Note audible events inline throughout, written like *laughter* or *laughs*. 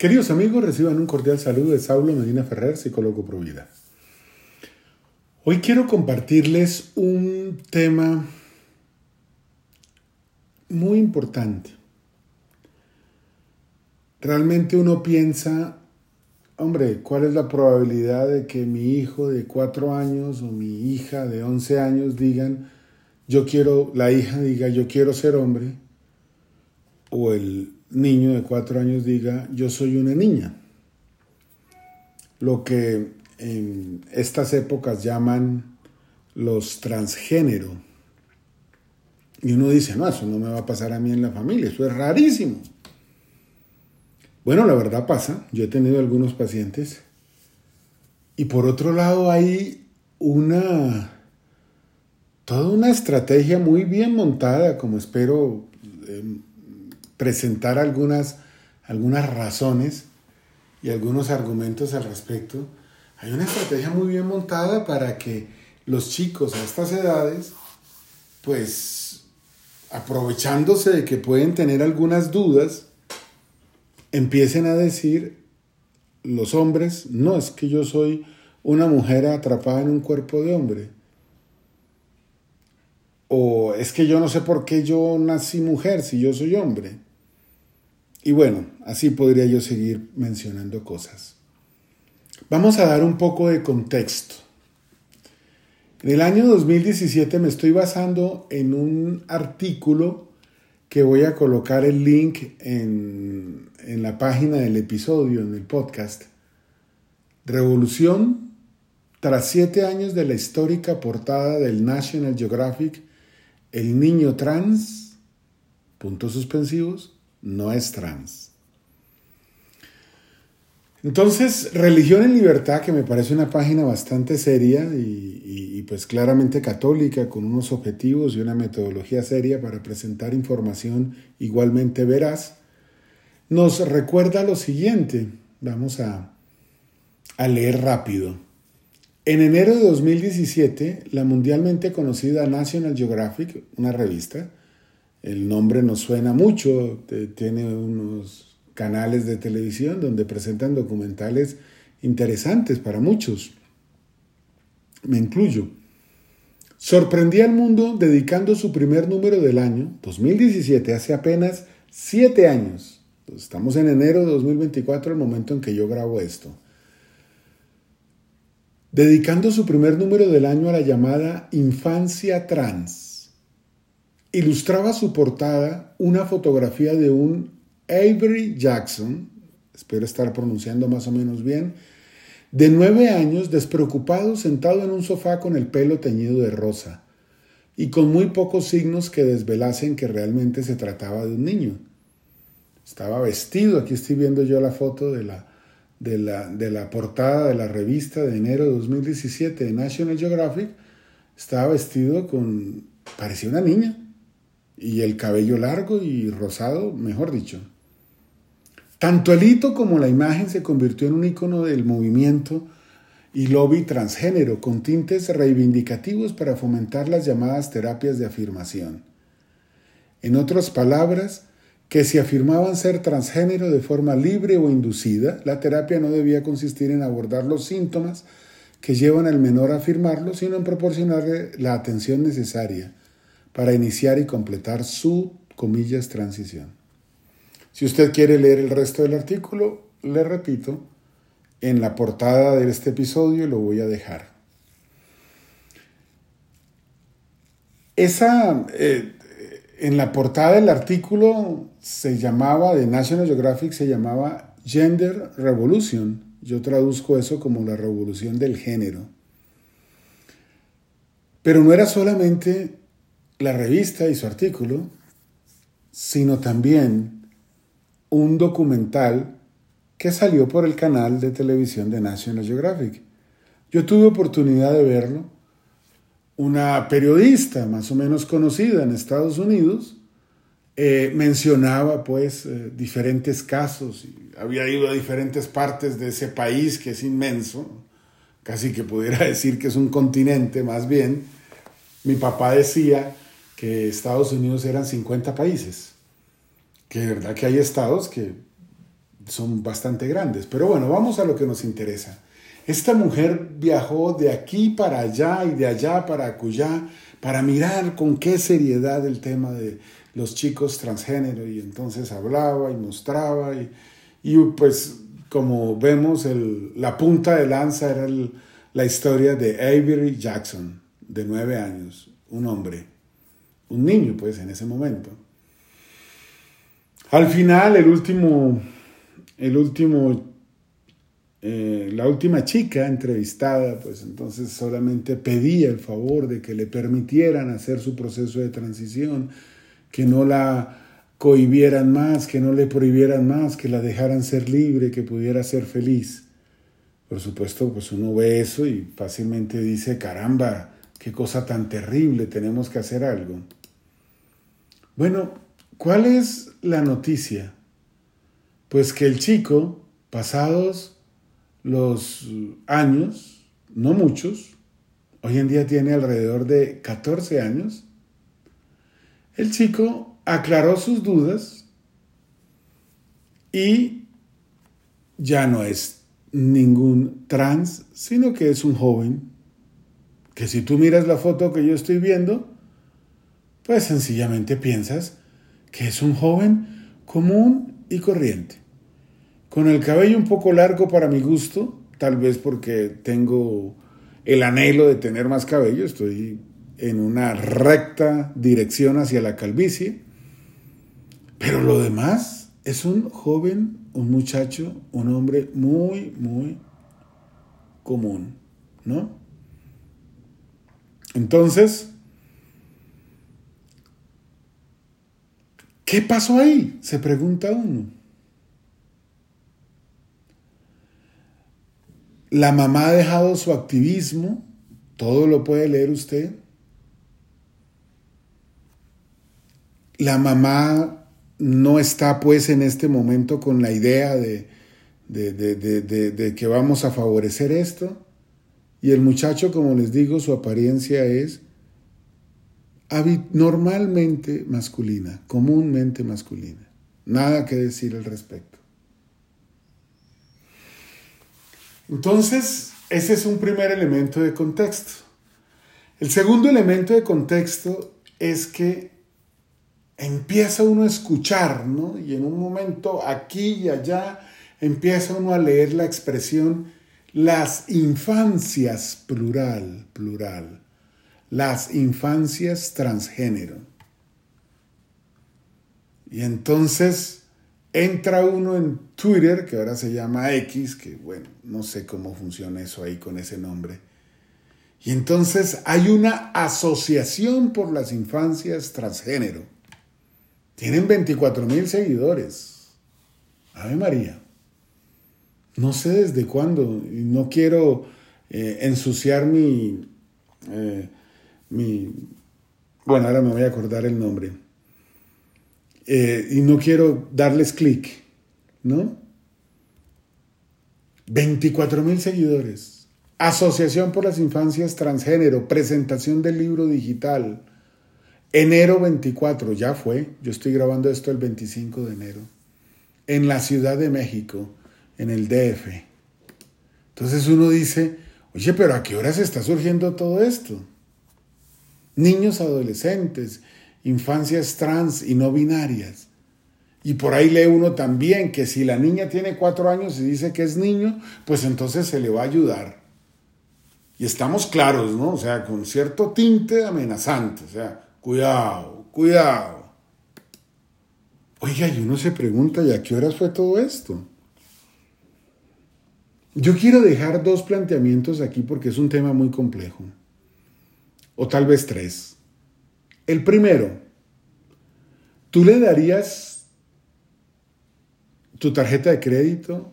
Queridos amigos, reciban un cordial saludo de Saulo Medina Ferrer, psicólogo Provida. Hoy quiero compartirles un tema muy importante. Realmente uno piensa, hombre, ¿cuál es la probabilidad de que mi hijo de cuatro años o mi hija de once años digan, yo quiero, la hija diga, yo quiero ser hombre? O el niño de cuatro años diga, yo soy una niña. Lo que en estas épocas llaman los transgénero. Y uno dice, no, eso no me va a pasar a mí en la familia, eso es rarísimo. Bueno, la verdad pasa, yo he tenido algunos pacientes. Y por otro lado hay una, toda una estrategia muy bien montada, como espero em, presentar algunas, algunas razones y algunos argumentos al respecto, hay una estrategia muy bien montada para que los chicos a estas edades, pues aprovechándose de que pueden tener algunas dudas, empiecen a decir los hombres, no es que yo soy una mujer atrapada en un cuerpo de hombre. O es que yo no sé por qué yo nací mujer si yo soy hombre. Y bueno, así podría yo seguir mencionando cosas. Vamos a dar un poco de contexto. En el año 2017 me estoy basando en un artículo que voy a colocar el link en, en la página del episodio, en el podcast. Revolución tras siete años de la histórica portada del National Geographic, El niño trans, puntos suspensivos, no es trans. Entonces, Religión en Libertad, que me parece una página bastante seria y, pues claramente católica, con unos objetivos y una metodología seria para presentar información igualmente veraz, nos recuerda lo siguiente. Vamos a, a leer rápido. En enero de 2017, la mundialmente conocida National Geographic, una revista, el nombre nos suena mucho, tiene unos canales de televisión donde presentan documentales interesantes para muchos. Me incluyo. Sorprendí al mundo dedicando su primer número del año, 2017, hace apenas siete años. Estamos en enero de 2024, el momento en que yo grabo esto. Dedicando su primer número del año a la llamada infancia trans ilustraba su portada una fotografía de un Avery Jackson, espero estar pronunciando más o menos bien, de nueve años, despreocupado, sentado en un sofá con el pelo teñido de rosa y con muy pocos signos que desvelasen que realmente se trataba de un niño. Estaba vestido, aquí estoy viendo yo la foto de la, de la, de la portada de la revista de enero de 2017 de National Geographic, estaba vestido con, parecía una niña, y el cabello largo y rosado, mejor dicho. Tanto el hito como la imagen se convirtió en un icono del movimiento y lobby transgénero con tintes reivindicativos para fomentar las llamadas terapias de afirmación. En otras palabras, que si afirmaban ser transgénero de forma libre o inducida, la terapia no debía consistir en abordar los síntomas que llevan al menor a afirmarlo, sino en proporcionarle la atención necesaria para iniciar y completar su, comillas, transición. Si usted quiere leer el resto del artículo, le repito, en la portada de este episodio lo voy a dejar. Esa, eh, en la portada del artículo se llamaba, de National Geographic, se llamaba Gender Revolution. Yo traduzco eso como la revolución del género. Pero no era solamente la revista y su artículo, sino también un documental que salió por el canal de televisión de National Geographic. Yo tuve oportunidad de verlo. Una periodista más o menos conocida en Estados Unidos eh, mencionaba pues eh, diferentes casos. había ido a diferentes partes de ese país que es inmenso, casi que pudiera *laughs* decir que es un continente más bien. Mi papá decía que Estados Unidos eran 50 países, que de verdad que hay estados que son bastante grandes. Pero bueno, vamos a lo que nos interesa. Esta mujer viajó de aquí para allá y de allá para acullá para mirar con qué seriedad el tema de los chicos transgénero y entonces hablaba y mostraba y, y pues como vemos la punta de lanza era la historia de Avery Jackson de nueve años, un hombre, un niño pues en ese momento. Al final el último, el último eh, la última chica entrevistada, pues entonces solamente pedía el favor de que le permitieran hacer su proceso de transición, que no la cohibieran más, que no le prohibieran más, que la dejaran ser libre, que pudiera ser feliz. Por supuesto, pues uno ve eso y fácilmente dice, caramba, qué cosa tan terrible, tenemos que hacer algo. Bueno, ¿cuál es la noticia? Pues que el chico, pasados los años, no muchos, hoy en día tiene alrededor de 14 años, el chico aclaró sus dudas y ya no es ningún trans, sino que es un joven que si tú miras la foto que yo estoy viendo, pues sencillamente piensas que es un joven común y corriente con el cabello un poco largo para mi gusto, tal vez porque tengo el anhelo de tener más cabello, estoy en una recta dirección hacia la calvicie, pero lo demás es un joven, un muchacho, un hombre muy, muy común, ¿no? Entonces, ¿qué pasó ahí? Se pregunta uno. La mamá ha dejado su activismo, todo lo puede leer usted. La mamá no está pues en este momento con la idea de, de, que vamos a favorecer esto. Y el muchacho, como les digo, su apariencia es normalmente masculina, comúnmente masculina. Nada que decir al respecto. Entonces, ese es un primer elemento de contexto. El segundo elemento de contexto es que empieza uno a escuchar, ¿no? Y en un momento aquí y allá empieza uno a leer la expresión las infancias plural, plural, las infancias transgénero. Y entonces entra uno en Twitter, que ahora se llama X, que bueno, no sé cómo funciona eso ahí con ese nombre. Y entonces hay una asociación por las infancias transgénero. Tienen 24 mil seguidores. Ave María. No sé desde cuándo. No quiero eh, ensuciar mi, eh, mi... Bueno, ahora me voy a acordar el nombre eh, y no quiero darles clic, ¿no? 24 mil seguidores. Asociación por las Infancias Transgénero, presentación del libro digital. Enero 24, ya fue, yo estoy grabando esto el 25 de enero, en la Ciudad de México, en el DF. Entonces uno dice, oye, pero ¿a qué horas está surgiendo todo esto? Niños, adolescentes, infancias trans y no binarias. Y por ahí lee uno también que si la niña tiene cuatro años y dice que es niño, pues entonces se le va a ayudar. Y estamos claros, ¿no? O sea, con cierto tinte amenazante. O sea, cuidado, cuidado. Oiga, y uno se pregunta, ¿y a qué horas fue todo esto? Yo quiero dejar dos planteamientos aquí porque es un tema muy complejo. O tal vez tres. El primero, ¿tú le darías tu tarjeta de crédito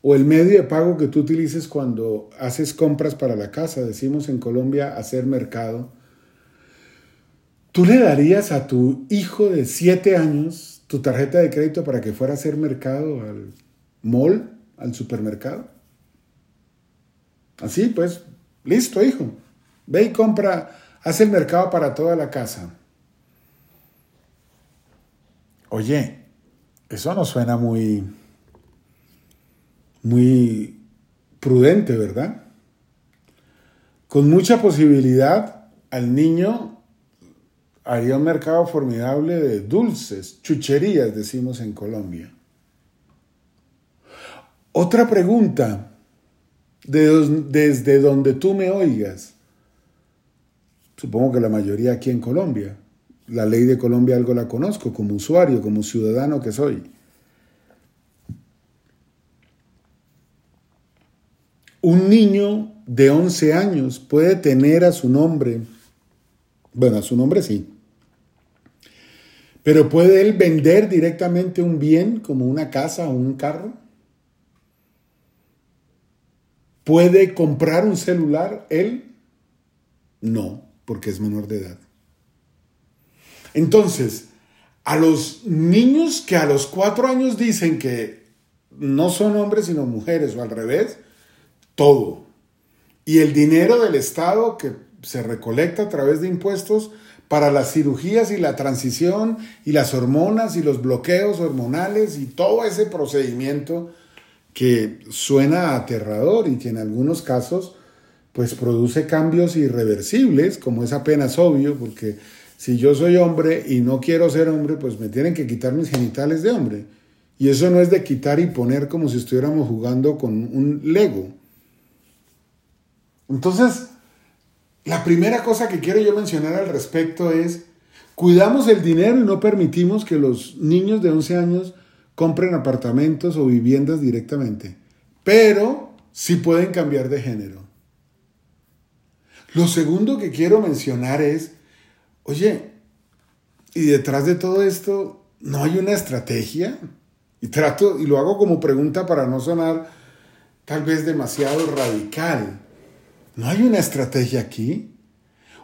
o el medio de pago que tú utilices cuando haces compras para la casa? Decimos en Colombia hacer mercado. ¿Tú le darías a tu hijo de 7 años tu tarjeta de crédito para que fuera a hacer mercado al mall, al supermercado? Así, pues, listo, hijo. Ve y compra Hace el mercado para toda la casa. Oye, eso no suena muy, muy prudente, ¿verdad? Con mucha posibilidad al niño haría un mercado formidable de dulces, chucherías, decimos en Colombia. Otra pregunta, desde donde tú me oigas, supongo que la mayoría aquí en Colombia, la ley de Colombia algo la conozco como usuario, como ciudadano que soy. Un niño de 11 años puede tener a su nombre, bueno, a su nombre sí, pero puede él vender directamente un bien como una casa o un carro. ¿Puede comprar un celular él? No, porque es menor de edad. Entonces, a los niños que a los cuatro años dicen que no son hombres sino mujeres o al revés, todo. Y el dinero del Estado que se recolecta a través de impuestos para las cirugías y la transición y las hormonas y los bloqueos hormonales y todo ese procedimiento que suena aterrador y que en algunos casos pues produce cambios irreversibles, como es apenas obvio, porque si yo soy hombre y no quiero ser hombre, pues me tienen que quitar mis genitales de hombre. Y eso no es de quitar y poner como si estuviéramos jugando con un Lego. Entonces, la primera cosa que quiero yo mencionar al respecto es, cuidamos el dinero y no permitimos que los niños de 11 años compren apartamentos o viviendas directamente, pero sí pueden cambiar de género. Lo segundo que quiero mencionar es, oye, y detrás de todo esto, ¿no hay una estrategia? Y trato, y lo hago como pregunta para no sonar tal vez demasiado radical. ¿No hay una estrategia aquí?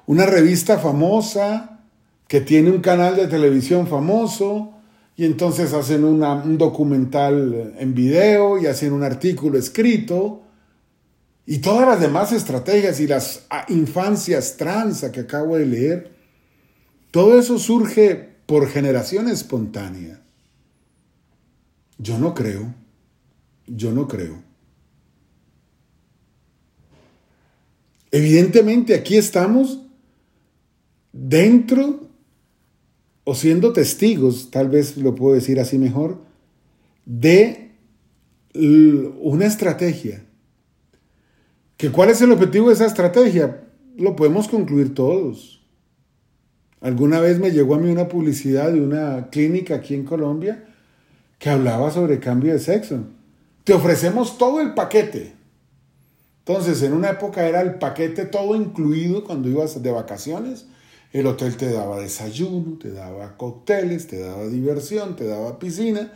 Una revista famosa que tiene un canal de televisión famoso y entonces hacen un documental en video y hacen un artículo escrito y todas las demás estrategias y las ah, infancias trans que acabo de leer todo eso surge por generación espontánea. Yo no creo, yo no creo. Evidentemente aquí estamos dentro o siendo testigos, tal vez lo puedo decir así mejor, de una estrategia. ¿Que ¿Cuál es el objetivo de esa estrategia? Lo podemos concluir todos Alguna vez me llegó a mí una publicidad de una clínica aquí en Colombia que hablaba sobre cambio de sexo. Te ofrecemos todo el paquete. Entonces, en una época era el paquete todo incluido cuando ibas de vacaciones. El hotel te daba desayuno, te daba cócteles, te daba diversión, te daba piscina.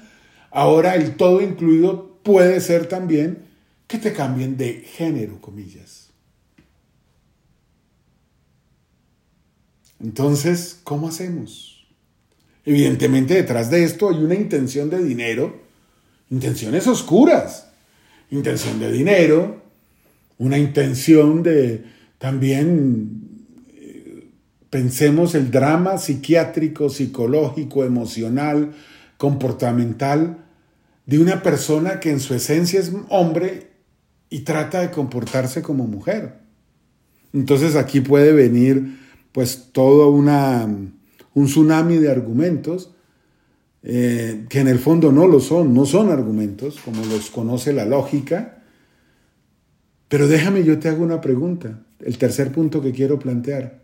Ahora el todo incluido puede ser también que te cambien de género, comillas. Entonces, ¿cómo hacemos? Evidentemente detrás de esto hay una intención de dinero, intenciones oscuras, intención de dinero, una intención de también eh, pensemos el drama psiquiátrico, psicológico, emocional, comportamental de una persona que en su esencia es hombre y trata de comportarse como mujer. Entonces aquí puede venir pues todo una, un tsunami de argumentos eh, que en el fondo no lo son, no son argumentos como los conoce la lógica. Pero déjame, yo te hago una pregunta, el tercer punto que quiero plantear.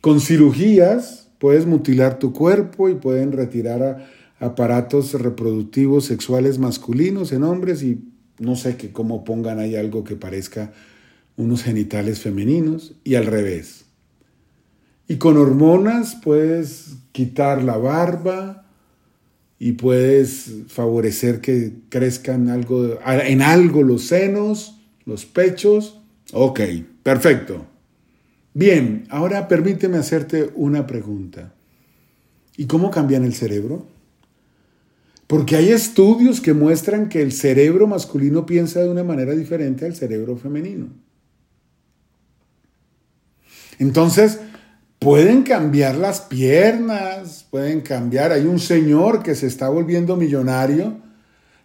Con cirugías puedes mutilar tu cuerpo y pueden retirar aparatos reproductivos sexuales masculinos en hombres y no sé cómo pongan ahí algo que parezca unos genitales femeninos y al revés. Y con hormonas puedes quitar la barba y puedes favorecer que crezcan algo, en algo los senos, los pechos. Ok, perfecto. Bien, ahora permíteme hacerte una pregunta. ¿Y cómo cambian el cerebro? Porque hay estudios que muestran que el cerebro masculino piensa de una manera diferente al cerebro femenino. Entonces, pueden cambiar las piernas, pueden cambiar. Hay un señor que se está volviendo millonario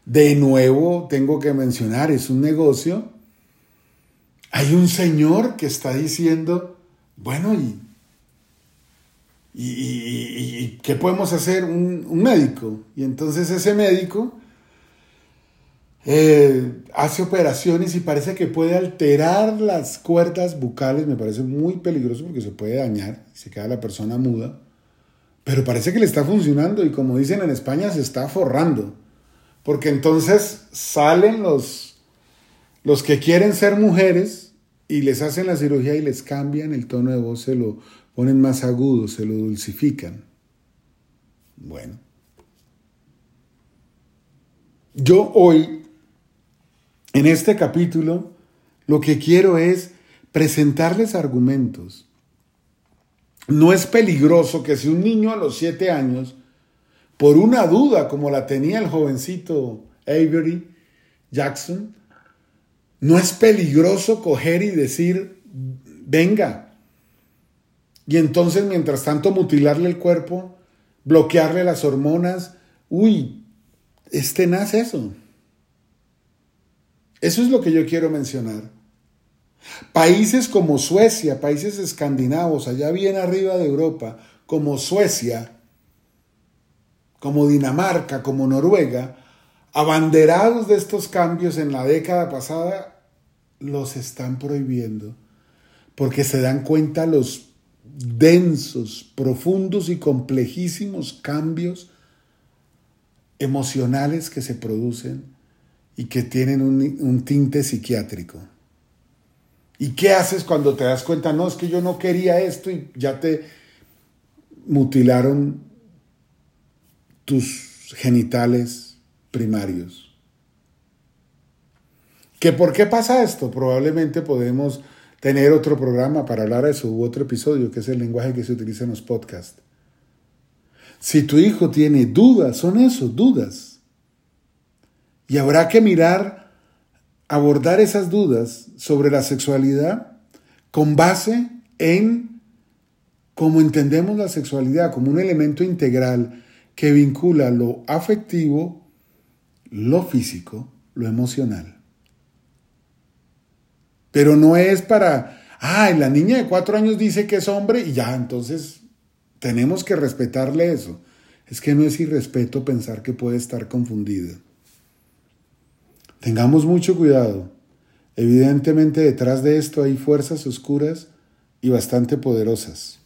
de nuevo tengo que mencionar, es un negocio. Hay un señor que está diciendo, bueno, ¿y, qué podemos hacer? Un, un, médico. Y entonces ese médico eh, hace operaciones y parece que puede alterar las cuerdas bucales. Me parece muy peligroso porque se puede dañar, se queda la persona muda. Pero parece que le está funcionando y como dicen en España, se está forrando. Porque entonces salen los, los que quieren ser mujeres y les hacen la cirugía y les cambian el tono de voz, se lo ponen más agudo, se lo dulcifican. Bueno. Yo hoy, en este capítulo, lo que quiero es presentarles argumentos. No es peligroso que si un niño a los siete años por una duda como la tenía el jovencito Avery Jackson, no es peligroso coger y decir, venga. Y entonces, mientras tanto, mutilarle el cuerpo, bloquearle las hormonas. Uy, es tenaz eso. Eso es lo que yo quiero mencionar. Países como Suecia, países escandinavos, allá bien arriba de Europa, como Suecia, como Dinamarca, como Noruega, abanderados de estos cambios en la década pasada, los están prohibiendo, porque se dan cuenta los densos, profundos y complejísimos cambios emocionales que se producen y que tienen un, tinte psiquiátrico. ¿Y qué haces cuando te das cuenta? No, es que yo no quería esto y ya te mutilaron tus genitales primarios. ¿Que por qué pasa esto? Probablemente podemos tener otro programa para hablar de eso u otro episodio, que es el lenguaje que se utiliza en los podcasts. Si tu hijo tiene dudas, son eso, dudas. Y habrá que mirar, abordar esas dudas sobre la sexualidad con base en cómo entendemos la sexualidad como un elemento integral que vincula lo afectivo, lo físico, lo emocional. Pero no es para, ay, la niña de cuatro años dice que es hombre y ya, entonces tenemos que respetarle eso. Es que no es irrespeto pensar que puede estar confundida. Tengamos mucho cuidado. Evidentemente detrás de esto hay fuerzas oscuras y bastante poderosas.